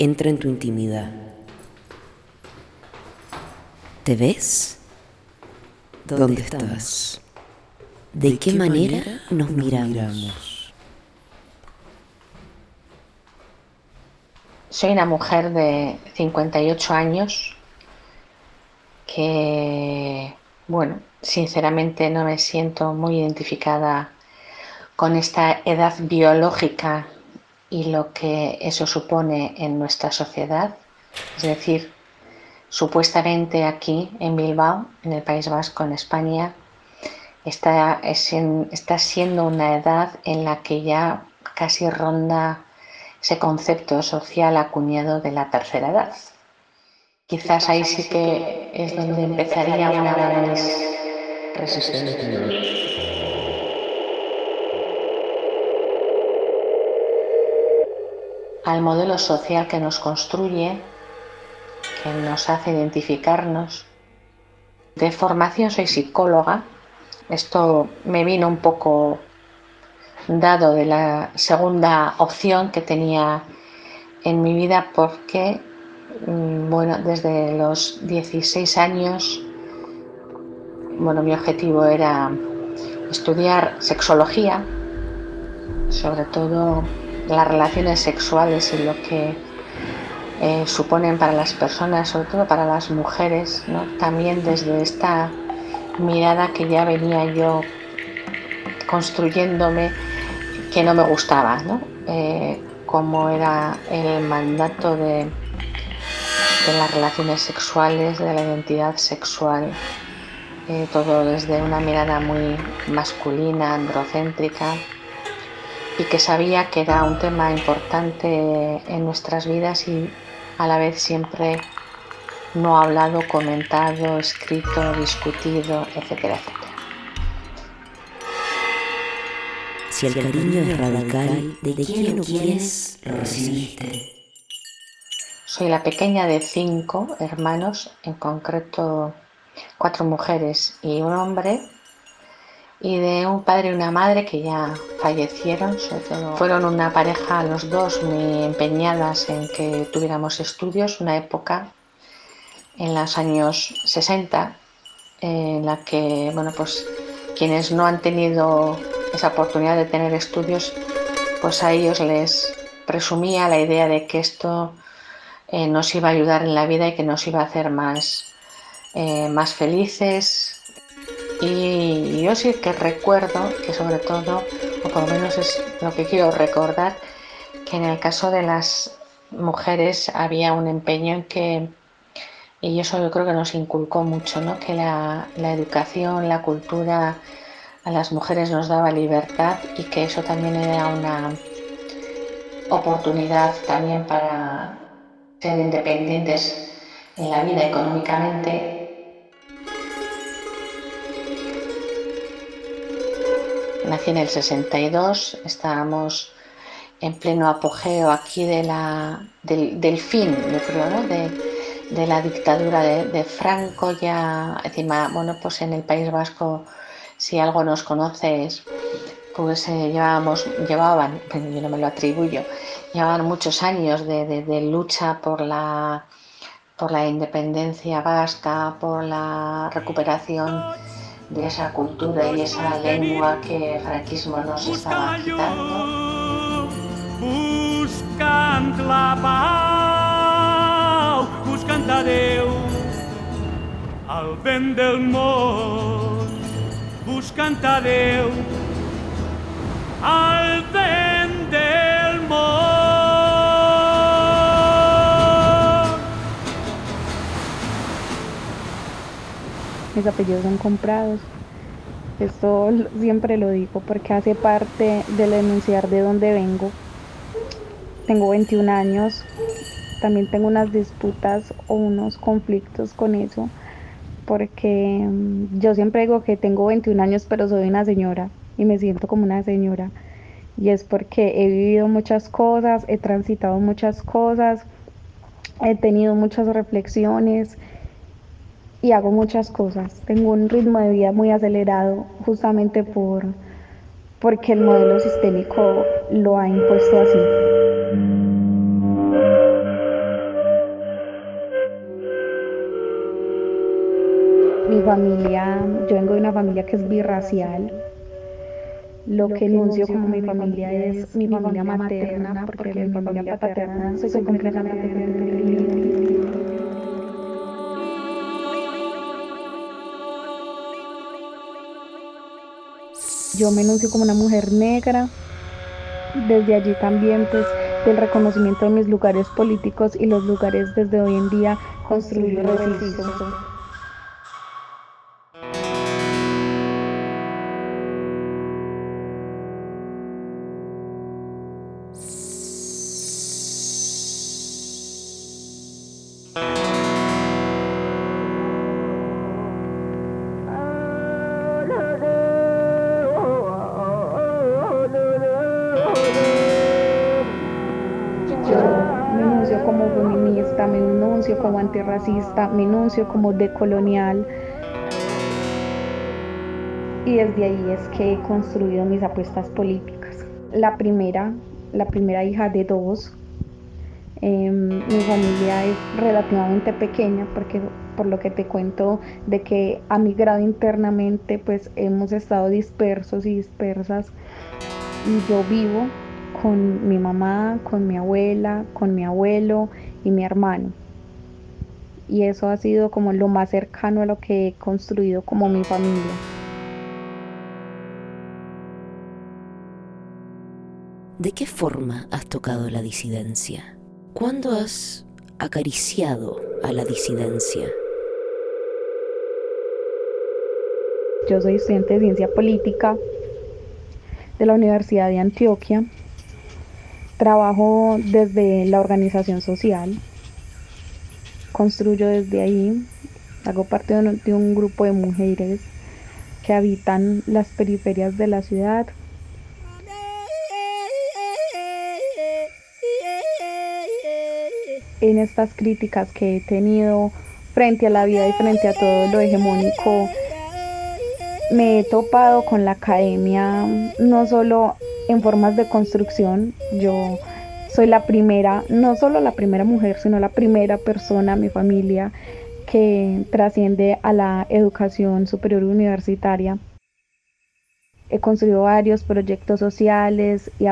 entra en tu intimidad. ¿Te ves? ¿Dónde estás? ¿De qué manera nos miramos? Soy una mujer de 58 años que, bueno, sinceramente no me siento muy identificada con esta edad biológica y lo que eso supone en nuestra sociedad. Es decir, supuestamente aquí en Bilbao, en el País Vasco, en España, está, está siendo una edad en la que ya casi ronda ese concepto social acuñado de la tercera edad. Quizás ahí sí que es donde empezaría una de mis. Al modelo social que nos construye, que nos hace identificarnos. De formación soy psicóloga. Esto me vino un poco dado de la segunda opción que tenía en mi vida porque, mm, bueno, desde los 16 años, bueno, mi objetivo era estudiar sexología, sobre todo las relaciones sexuales y lo que eh, suponen para las personas, sobre todo para las mujeres, también desde esta mirada que ya venía yo construyéndome que no me gustaba, ¿no? Eh, como era el mandato de, de, las relaciones sexuales, de la identidad sexual, eh, todo desde una mirada muy masculina, androcéntrica, y que sabía que era un tema importante en nuestras vidas y a la vez siempre no hablado, comentado, escrito, discutido, etcétera, etcétera. Si el cariño es radical, ¿de quién lo quieres lo recibiste? Soy la pequeña de cinco hermanos, en concreto cuatro mujeres y un hombre, y de un padre y una madre que ya fallecieron, sobre todo fueron una pareja los dos muy empeñadas en que tuviéramos estudios, una época en los años 60 en la que bueno pues quienes no han tenido esa oportunidad de tener estudios pues a ellos les presumía la idea de que esto eh, nos iba a ayudar en la vida y que nos iba a hacer más, eh, más felices, y yo sí que recuerdo que sobre todo, o por lo menos es lo que quiero recordar, que en el caso de las mujeres había un empeño en que, y eso yo creo que nos inculcó mucho, ¿no? que la, la educación, la cultura a las mujeres nos daba libertad y que eso también era una oportunidad también para ser independientes en la vida económicamente nací en el 62, estábamos en pleno apogeo aquí de la, del, fin, yo creo, de, la dictadura de, Franco, ya. Encima, bueno, pues en el País Vasco, si algo nos conoces, pues eh, llevábamos, llevaban, yo no me lo atribuyo, llevaban muchos años de, lucha por la, por la independencia vasca, por la recuperación de esa cultura y esa lengua que el franquismo nos estaba quitando. Buscant la pau, buscant a Déu, al vent del món, buscant a Déu, mis apellidos son comprados. Esto siempre lo digo porque hace parte del enunciar de dónde vengo. Tengo 21 años, también tengo unas disputas o unos conflictos con eso, porque mm, yo siempre digo que tengo 21 años pero soy una señora y me siento como una señora. Y es porque he vivido muchas cosas, he transitado muchas cosas, he tenido muchas reflexiones y hago muchas cosas. Tengo un ritmo de vida muy acelerado justamente por, porque el modelo sistémico lo ha impuesto así. Mi familia, yo vengo de una familia que es birracial. Lo, que enuncio como mi familia es mi familia materna, porque mi familia paterna soy completamente Yo me enuncio como una mujer negra. Desde allí también, pues, del reconocimiento de mis lugares políticos y los lugares desde hoy en día construidos como antirracista, me enuncio como decolonial. Y desde ahí es que he construido mis apuestas políticas. La primera, la primera hija de dos. Em, mi familia es relativamente pequeña porque por lo que te cuento de que ha migrado internamente pues hemos estado dispersos y dispersas y yo vivo con mi mamá, con mi abuela, con mi abuelo y mi hermano y eso ha sido como lo más cercano a lo que he construido como mi familia. ¿De qué forma has tocado la disidencia? ¿Cuándo has acariciado a la disidencia? Yo soy estudiante de ciencia política de la Universidad de Antioquia. Trabajo desde la organización social construyo desde ahí. Hago parte de un, grupo de mujeres que habitan las periferias de la ciudad. En estas críticas que he tenido frente a la vida y frente a todo lo hegemónico, me he topado con la academia no solo en formas de construcción, yo soy la primera, no solo la primera mujer, sino la primera persona, mi familia, que trasciende a la educación superior universitaria. He construido varios proyectos sociales y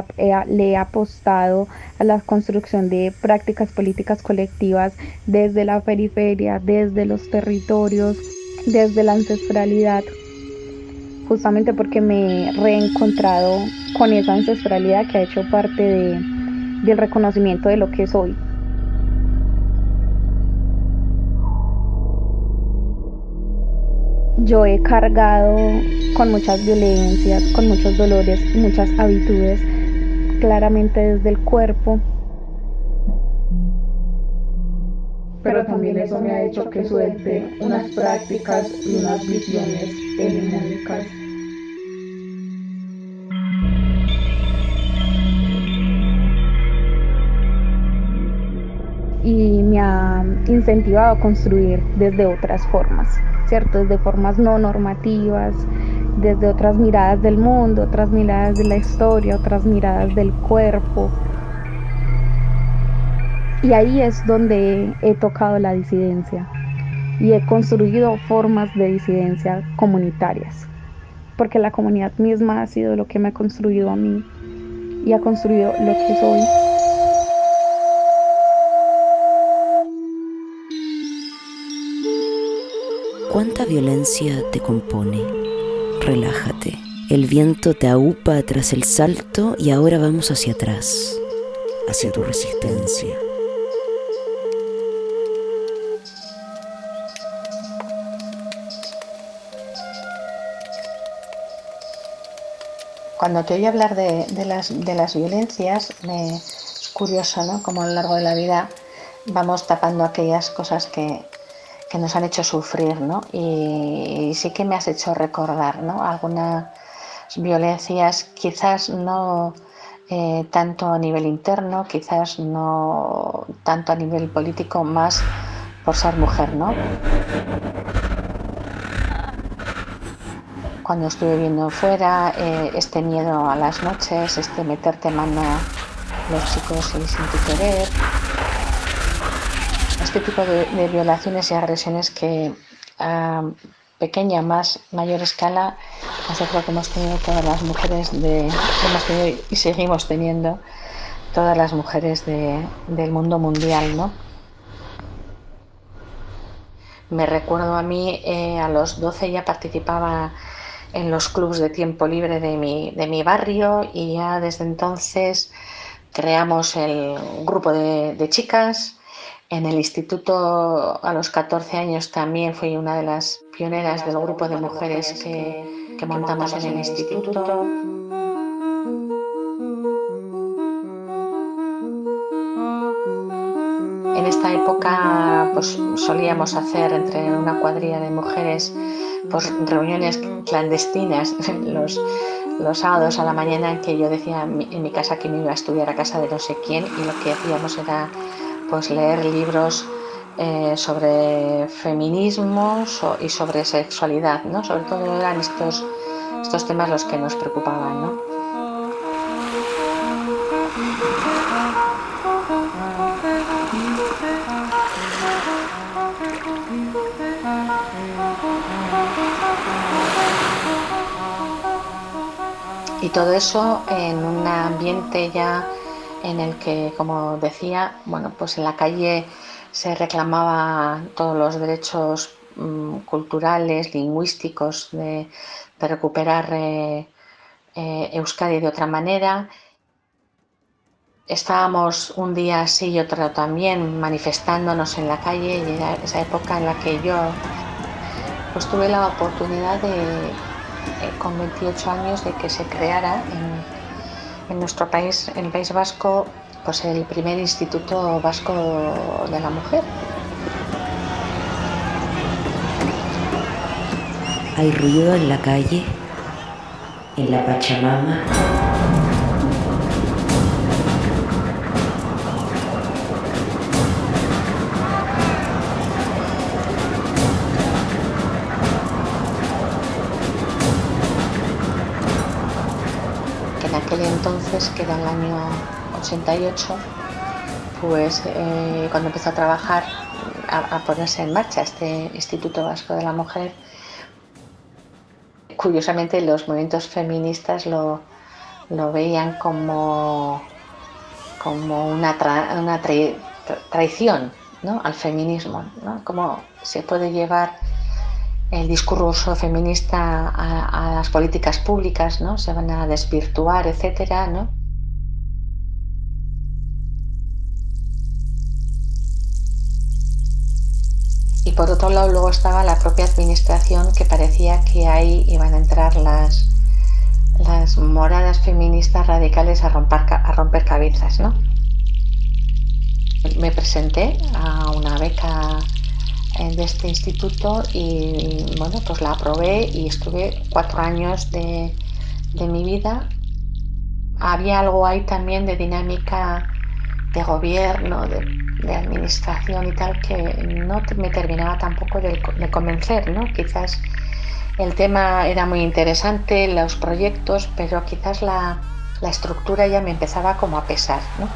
le he apostado a la construcción de prácticas políticas colectivas desde la periferia, desde los territorios, desde la ancestralidad, justamente porque me he reencontrado con esa ancestralidad que ha hecho parte de, del reconocimiento de lo que soy. Yo he cargado con muchas violencias, con muchos dolores, muchas habitudes, claramente desde el cuerpo. Pero también eso me ha hecho que suelte unas prácticas y unas visiones hegemónicas y me ha incentivado a construir desde otras formas, ¿cierto? Desde formas no normativas, desde otras miradas del mundo, otras miradas de la historia, otras miradas del cuerpo. Y ahí es donde he tocado la disidencia y he construido formas de disidencia comunitarias, porque la comunidad misma ha sido lo que me ha construido a mí y ha construido lo que soy. ¿Cuánta violencia te compone? Relájate. El viento te aupa tras el salto y ahora vamos hacia atrás, hacia tu resistencia. Cuando te oí hablar de, las, de las violencias, me, es curioso, ¿no? Como a lo largo de la vida vamos tapando aquellas cosas que, que nos han hecho sufrir, ¿no? Y, sí que me has hecho recordar, ¿no? Algunas violencias, quizás no eh, tanto a nivel interno, quizás no tanto a nivel político, más por ser mujer, ¿no? Cuando estuve viviendo fuera, eh, este miedo a las noches, este meterte mano los chicos y sin tu querer, este tipo de, violaciones y agresiones que pequeña, más mayor escala, pues yo creo que hemos tenido todas las mujeres de, hemos tenido y seguimos teniendo todas las mujeres del mundo mundial, ¿no? Me recuerdo a mí, eh, a los 12 ya participaba en los clubes de tiempo libre de mi, de mi barrio y ya desde entonces creamos el grupo de chicas. En el instituto a los 14 años también fui una de las pioneras del grupo de mujeres que, que montamos en el instituto. En esta época pues, solíamos hacer entre una cuadrilla de mujeres pues, reuniones clandestinas los, los sábados a la mañana en que yo decía en mi casa que me iba a estudiar a casa de no sé quién y lo que hacíamos era pues leer libros eh, sobre feminismo y sobre sexualidad, ¿no? Sobre todo eran estos, estos temas los que nos preocupaban, ¿no? Y todo eso en un ambiente ya en el que, como decía, bueno, pues en la calle se reclamaba todos los derechos mm, culturales, lingüísticos, de, recuperar eh, eh, Euskadi de otra manera. Estábamos un día sí y otro también manifestándonos en la calle y era esa época en la que yo pues tuve la oportunidad de, eh, con 28 años de que se creara en, nuestro país, en el País Vasco, pues el primer Instituto Vasco de la Mujer. Hay ruido en la calle, en la Pachamama. Entonces, que era el año 88, pues eh, cuando empezó a trabajar, a, ponerse en marcha este Instituto Vasco de la Mujer, curiosamente los movimientos feministas lo, veían como, como una, una traición al feminismo, ¿no? cómo se puede llevar el discurso feminista a, las políticas públicas, ¿no? Se van a desvirtuar, etcétera, ¿no? Y por otro lado luego estaba la propia administración que parecía que ahí iban a entrar las, las moradas feministas radicales a romper, a romper cabezas, ¿no? Me presenté a una beca de este instituto y bueno, pues la aprobé y estuve cuatro años de, mi vida. Había algo ahí también de dinámica de gobierno, de, administración y tal, que no me terminaba tampoco de, convencer, ¿no? Quizás el tema era muy interesante, los proyectos, pero quizás la, la estructura ya me empezaba como a pesar, ¿no?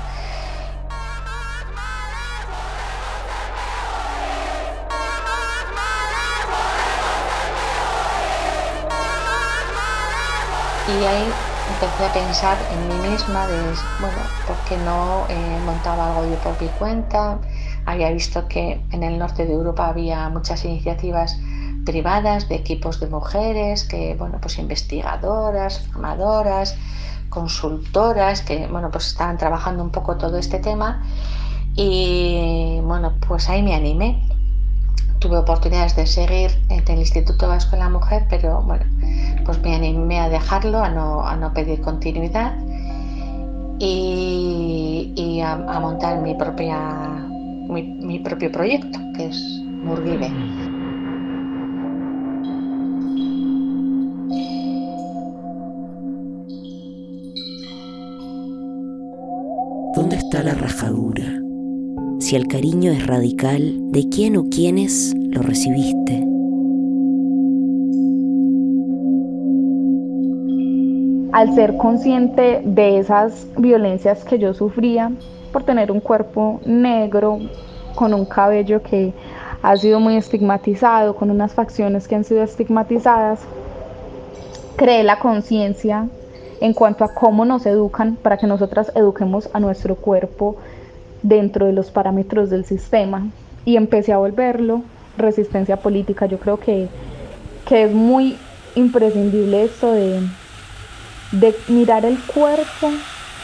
Y ahí empecé a pensar en mí misma de, bueno, ¿por qué no eh, montaba algo yo por mi cuenta? Había visto que en el norte de Europa había muchas iniciativas privadas de equipos de mujeres, que, bueno, pues investigadoras, formadoras, consultoras, que, bueno, pues estaban trabajando un poco todo este tema. Y, bueno, pues ahí me animé tuve oportunidades de seguir en el Instituto Vasco de la Mujer, pero bueno, pues me animé a dejarlo, a no, a no pedir continuidad y, a, montar mi, propia, mi, propio proyecto, que es Murguibe. ¿Dónde está la rajadura? si el cariño es radical, de quién o quiénes lo recibiste. Al ser consciente de esas violencias que yo sufría por tener un cuerpo negro, con un cabello que ha sido muy estigmatizado, con unas facciones que han sido estigmatizadas, cree la conciencia en cuanto a cómo nos educan para que nosotras eduquemos a nuestro cuerpo dentro de los parámetros del sistema. Y empecé a volverlo resistencia política. Yo creo que, que es muy imprescindible esto de, de mirar el cuerpo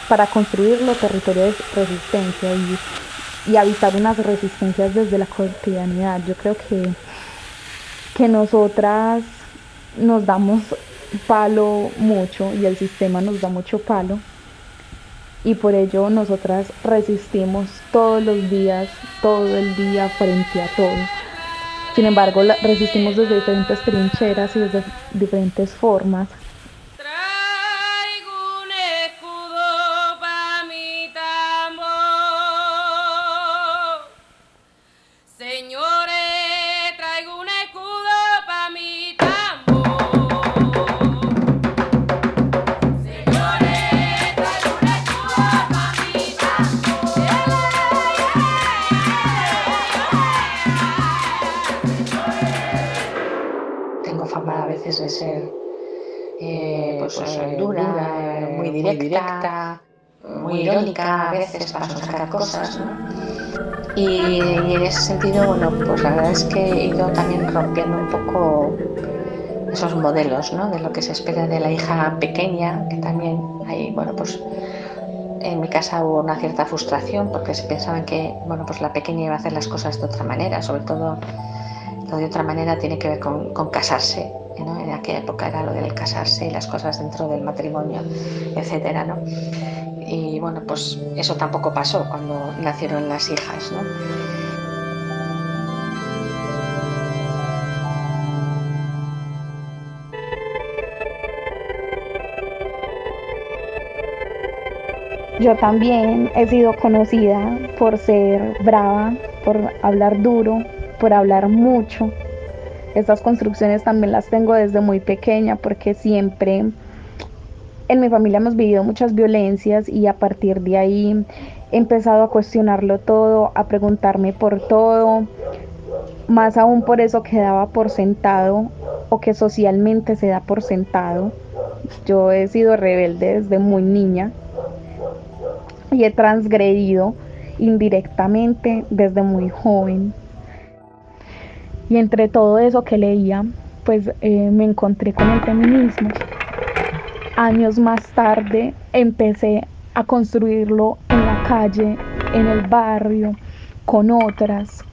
para construir los territorios de resistencia y, y habitar unas resistencias desde la cotidianidad. Yo creo que, que nosotras nos damos palo mucho y el sistema nos da mucho palo y por ello nosotras resistimos todos los días, todo el día frente a todo. Sin embargo, resistimos desde diferentes trincheras y desde diferentes formas. Veces para sacar cosas, Y, en ese sentido, bueno, pues la verdad es que he ido también rompiendo un poco esos modelos, ¿no? De lo que se espera de la hija pequeña, que también hay, bueno, pues en mi casa hubo una cierta frustración porque se pensaban que, bueno, pues la pequeña iba a hacer las cosas de otra manera, sobre todo lo de otra manera tiene que ver con, con casarse, ¿no? En aquella época era lo del casarse y las cosas dentro del matrimonio, etcétera, ¿no? Y bueno, pues eso tampoco pasó cuando nacieron las hijas, ¿no? Yo también he sido conocida por ser brava, por hablar duro, por hablar mucho. Estas construcciones también las tengo desde muy pequeña porque siempre en mi familia hemos vivido muchas violencias y a partir de ahí he empezado a cuestionarlo todo, a preguntarme por todo, más aún por eso que daba por sentado o que socialmente se da por sentado. Yo he sido rebelde desde muy niña y he transgredido indirectamente desde muy joven. Y entre todo eso que leía, pues eh, me encontré con el feminismo años más tarde empecé a construirlo en la calle, en el barrio, con otras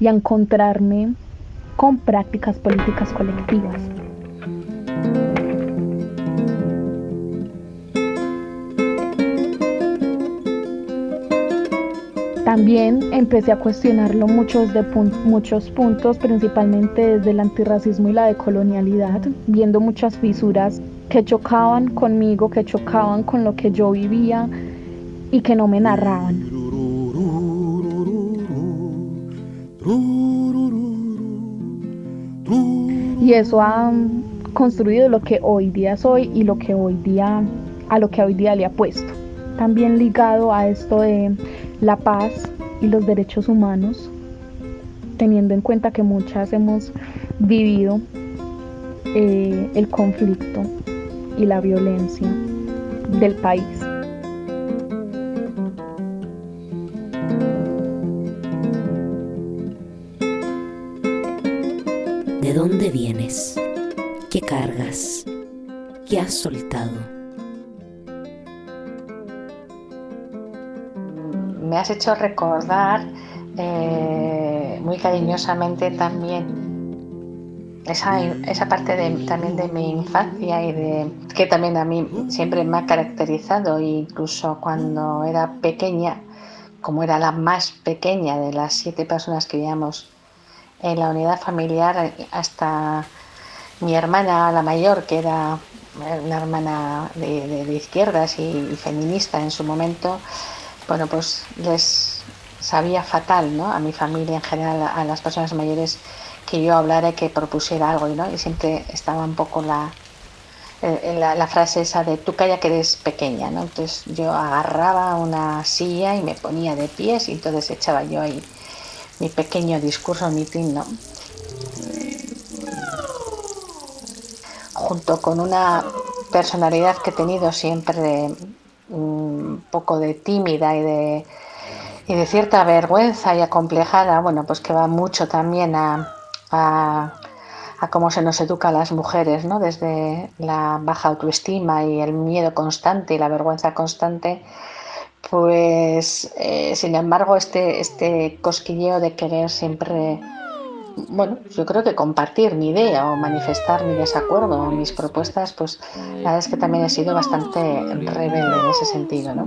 y a encontrarme con prácticas políticas colectivas. También empecé a cuestionarlo mucho desde muchos puntos, principalmente desde el antirracismo y la decolonialidad, viendo muchas fisuras que chocaban conmigo, que chocaban con lo que yo vivía y que no me narraban. Y eso ha construido lo que hoy día soy y lo que hoy día a lo que hoy día le apuesto. También ligado a esto de la paz y los derechos humanos, teniendo en cuenta que muchas hemos vivido eh, el conflicto y la violencia del país. ¿De dónde vienes? ¿Qué cargas? ¿Qué has soltado? Me has hecho recordar eh, muy cariñosamente también esa, esa parte de, también de mi infancia y de que también a mí siempre me ha caracterizado incluso cuando era pequeña como era la más pequeña de las siete personas que vivíamos en la unidad familiar hasta mi hermana la mayor que era una hermana de, de, izquierdas y, feminista en su momento bueno pues les sabía fatal ¿no? a mi familia en general a las personas mayores que yo hablara y que propusiera algo, ¿no? Y siempre estaba un poco la, eh, la, frase esa de tú calla que eres pequeña, ¿no? Entonces yo agarraba una silla y me ponía de pies y entonces echaba yo ahí mi pequeño discurso mitin, ¿no? Junto con una personalidad que he tenido siempre un poco de tímida y de, y de cierta vergüenza y acomplejada, bueno, pues que va mucho también a, a, cómo se nos educa a las mujeres, ¿no? Desde la baja autoestima y el miedo constante y la vergüenza constante, pues eh, sin embargo este, este cosquilleo de querer siempre bueno, yo creo que compartir mi idea o manifestar mi desacuerdo o mis propuestas, pues la verdad es que también he sido bastante rebelde en ese sentido, ¿no?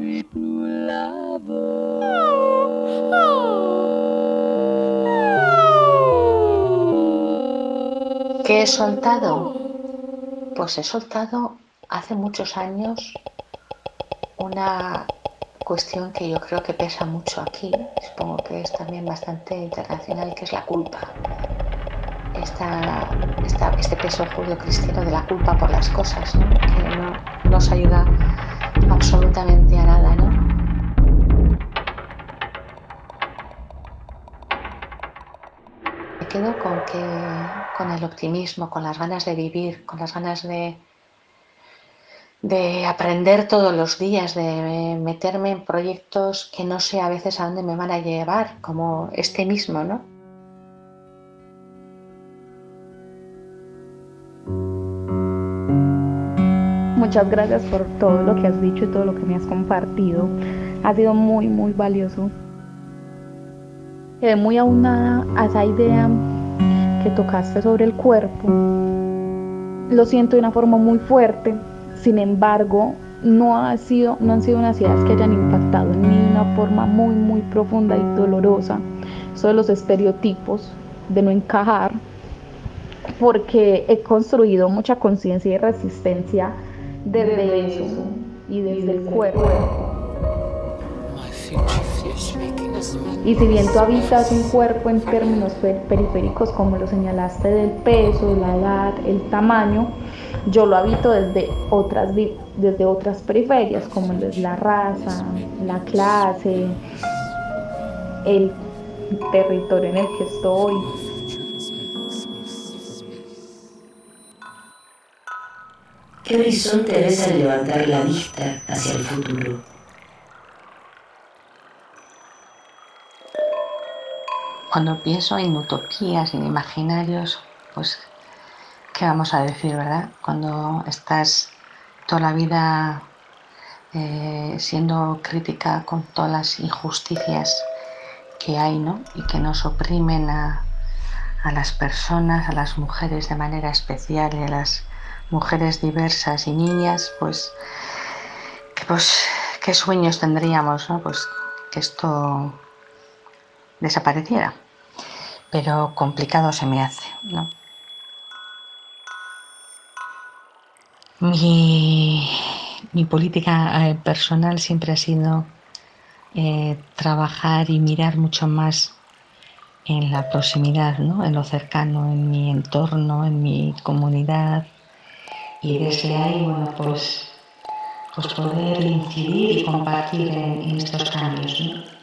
¿Qué he soltado? Pues he soltado hace muchos años una cuestión que yo creo que pesa mucho aquí, supongo que es también bastante internacional, que es la culpa. este peso judío-cristiano de la culpa por las cosas, que no nos ayuda absolutamente a nada. ¿no? Con, que, con el optimismo, con las ganas de vivir, con las ganas de, de aprender todos los días, de meterme en proyectos que no sé a veces a dónde me van a llevar, como este mismo, ¿no? Muchas gracias por todo lo que has dicho y todo lo que me has compartido. Ha sido muy, muy valioso. Quedé muy aunada a esa idea que tocaste sobre el cuerpo. Lo siento de una forma muy fuerte, sin embargo, no, ha sido, no han sido unas ideas que hayan impactado en mí de una forma muy, muy profunda y dolorosa. Son los estereotipos de no encajar, porque he construido mucha conciencia y resistencia desde eso y desde el cuerpo. Y si bien tú habitas un cuerpo en términos periféricos, como lo señalaste, del peso, la edad, el tamaño, yo lo habito desde otras, desde otras periferias, como es la raza, la clase, el territorio en el que estoy. ¿Qué horizonte ves al levantar la vista hacia el futuro? Cuando pienso en utopías, en imaginarios, pues ¿qué vamos a decir, verdad? Cuando estás toda la vida eh, siendo crítica con todas las injusticias que hay, ¿no? Y que nos oprimen a, las personas, a las mujeres de manera especial y a las mujeres diversas y niñas, pues, pues qué sueños tendríamos, ¿no? Pues que esto desapareciera. Pero complicado se me hace, ¿no? Mi, política eh, personal siempre ha sido eh, trabajar y mirar mucho más en la proximidad, ¿no? en lo cercano, en mi entorno, en mi comunidad. Y desde ahí, bueno, pues, pues poder incidir y compartir en, estos cambios.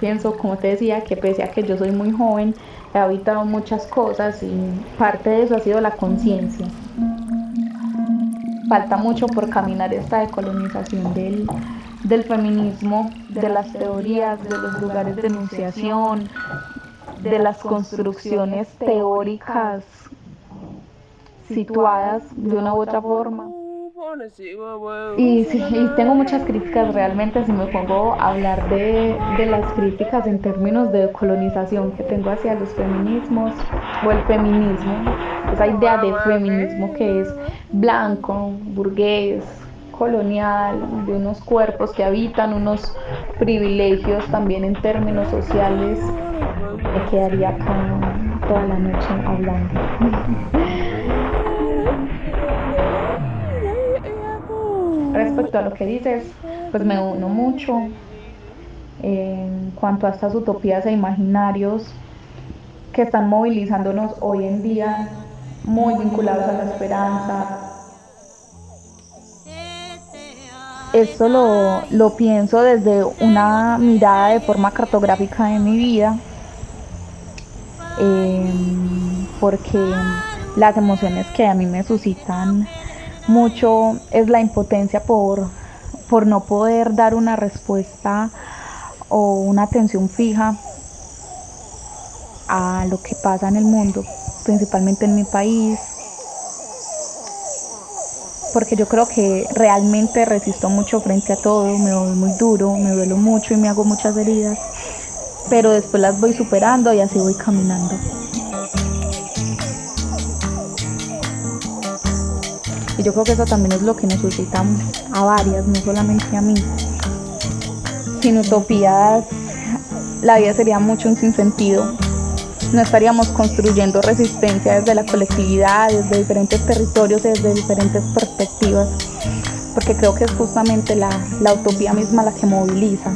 Pienso, como te decía, que pese a que yo soy muy joven, he habitado muchas cosas y parte de eso ha sido la conciencia. Falta mucho por caminar esta decolonización del, del feminismo, de las teorías, de los lugares de enunciación, de las construcciones teóricas situadas de una u otra forma. Y, tengo muchas críticas realmente si me pongo a hablar de, las críticas en términos de colonización que tengo hacia los feminismos o el feminismo, esa idea de feminismo que es blanco, burgués, colonial, de unos cuerpos que habitan unos privilegios también en términos sociales, me quedaría acá toda la noche hablando. respecto a lo que dices, pues me uno mucho. En cuanto a estas utopías e imaginarios que están movilizándonos hoy en día, muy vinculados a la esperanza, esto lo, lo pienso desde una mirada de forma cartográfica de mi vida, em, porque las emociones que a mí me suscitan mucho es la impotencia por, por no poder dar una respuesta o una atención fija a lo que pasa en el mundo, principalmente en mi país, porque yo creo que realmente resisto mucho frente a todo, me voy muy duro, me duelo mucho y me hago muchas heridas, pero después las voy superando y así voy caminando. Y yo creo que eso también es lo que nos suscita a varias, no solamente a mí. Sin utopías, la vida sería mucho un sinsentido. No estaríamos construyendo resistencia desde la colectividad, desde diferentes territorios, desde diferentes perspectivas, porque creo que es justamente la, la utopía misma la que moviliza.